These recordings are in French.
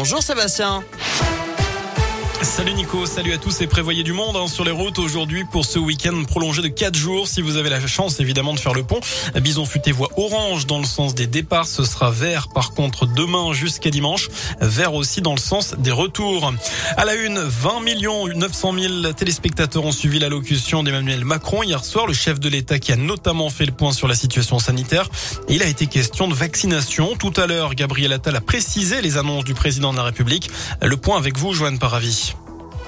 Bonjour Sébastien. Salut Nico, salut à tous et prévoyez du monde hein, sur les routes aujourd'hui pour ce week-end prolongé de 4 jours. Si vous avez la chance évidemment de faire le pont, Bison Futé voie orange dans le sens des départs, ce sera vert par contre demain jusqu'à dimanche, vert aussi dans le sens des retours. À la une, 20 millions 900 000 téléspectateurs ont suivi l'allocution d'Emmanuel Macron hier soir, le chef de l'État qui a notamment fait le point sur la situation sanitaire. il a été question de vaccination. Tout à l'heure, Gabriel Attal a précisé les annonces du président de la République. Le point avec vous, Joanne Paravi.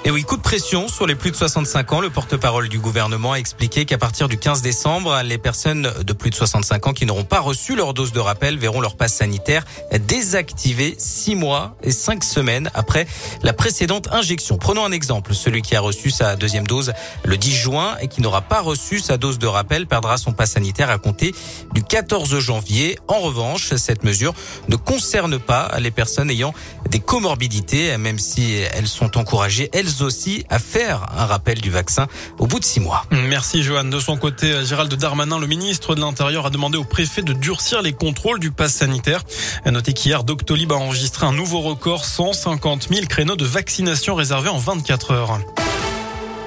Et oui, coup de pression sur les plus de 65 ans. Le porte-parole du gouvernement a expliqué qu'à partir du 15 décembre, les personnes de plus de 65 ans qui n'auront pas reçu leur dose de rappel verront leur passe sanitaire désactivé 6 mois et 5 semaines après la précédente injection. Prenons un exemple. Celui qui a reçu sa deuxième dose le 10 juin et qui n'aura pas reçu sa dose de rappel perdra son passe sanitaire à compter du 14 janvier. En revanche, cette mesure ne concerne pas les personnes ayant des comorbidités, même si elles sont encouragées, elles aussi à faire un rappel du vaccin au bout de six mois. Merci Joanne. De son côté, Gérald Darmanin, le ministre de l'Intérieur, a demandé au préfet de durcir les contrôles du pass sanitaire. A noté qu'hier, Doctolib a enregistré un nouveau record, 150 000 créneaux de vaccination réservés en 24 heures.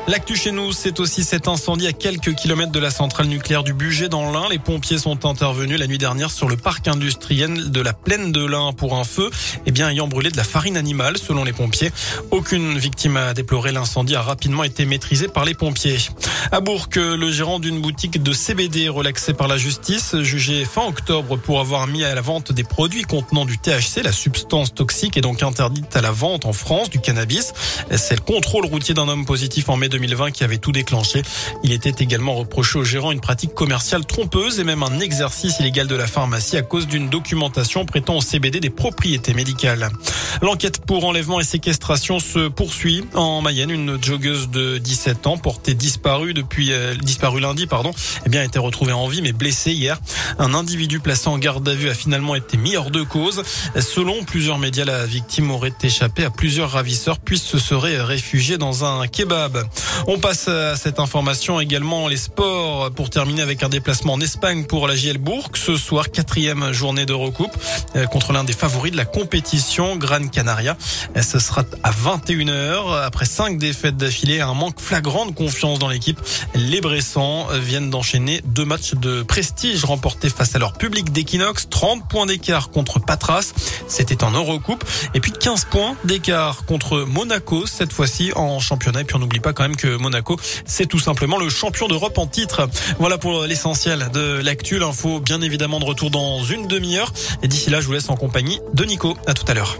L'actu chez nous, c'est aussi cet incendie à quelques kilomètres de la centrale nucléaire du budget dans l'Ain. Les pompiers sont intervenus la nuit dernière sur le parc industriel de la plaine de l'Ain pour un feu, eh bien, ayant brûlé de la farine animale, selon les pompiers. Aucune victime a déploré. L'incendie a rapidement été maîtrisé par les pompiers. À Bourg, le gérant d'une boutique de CBD relaxé par la justice, jugé fin octobre pour avoir mis à la vente des produits contenant du THC, la substance toxique est donc interdite à la vente en France du cannabis. C'est le contrôle routier d'un homme positif en mai 2020 qui avait tout déclenché. Il était également reproché au gérant une pratique commerciale trompeuse et même un exercice illégal de la pharmacie à cause d'une documentation prêtant au CBD des propriétés médicales. L'enquête pour enlèvement et séquestration se poursuit. En Mayenne, une joggeuse de 17 ans portée disparue depuis euh, disparue lundi, pardon, eh bien a été retrouvée en vie mais blessée hier. Un individu placé en garde à vue a finalement été mis hors de cause. Selon plusieurs médias, la victime aurait échappé à plusieurs ravisseurs puis se serait réfugiée dans un kebab. On passe à cette information également les sports pour terminer avec un déplacement en Espagne pour la JL Bourg. Ce soir, quatrième journée de recoupe euh, contre l'un des favoris de la compétition, Gran Canaria. Ce sera à 21h. Après cinq défaites d'affilée, un manque flagrant de confiance dans l'équipe. Les Bressans viennent d'enchaîner deux matchs de prestige remportés face à leur public d'Equinox. 30 points d'écart contre Patras. C'était en Eurocoupe. Et puis 15 points d'écart contre Monaco cette fois-ci en championnat. Et puis on n'oublie pas quand même Monaco, c'est tout simplement le champion d'Europe en titre. Voilà pour l'essentiel de l'actu. L'info, bien évidemment, de retour dans une demi-heure. Et d'ici là, je vous laisse en compagnie de Nico. À tout à l'heure.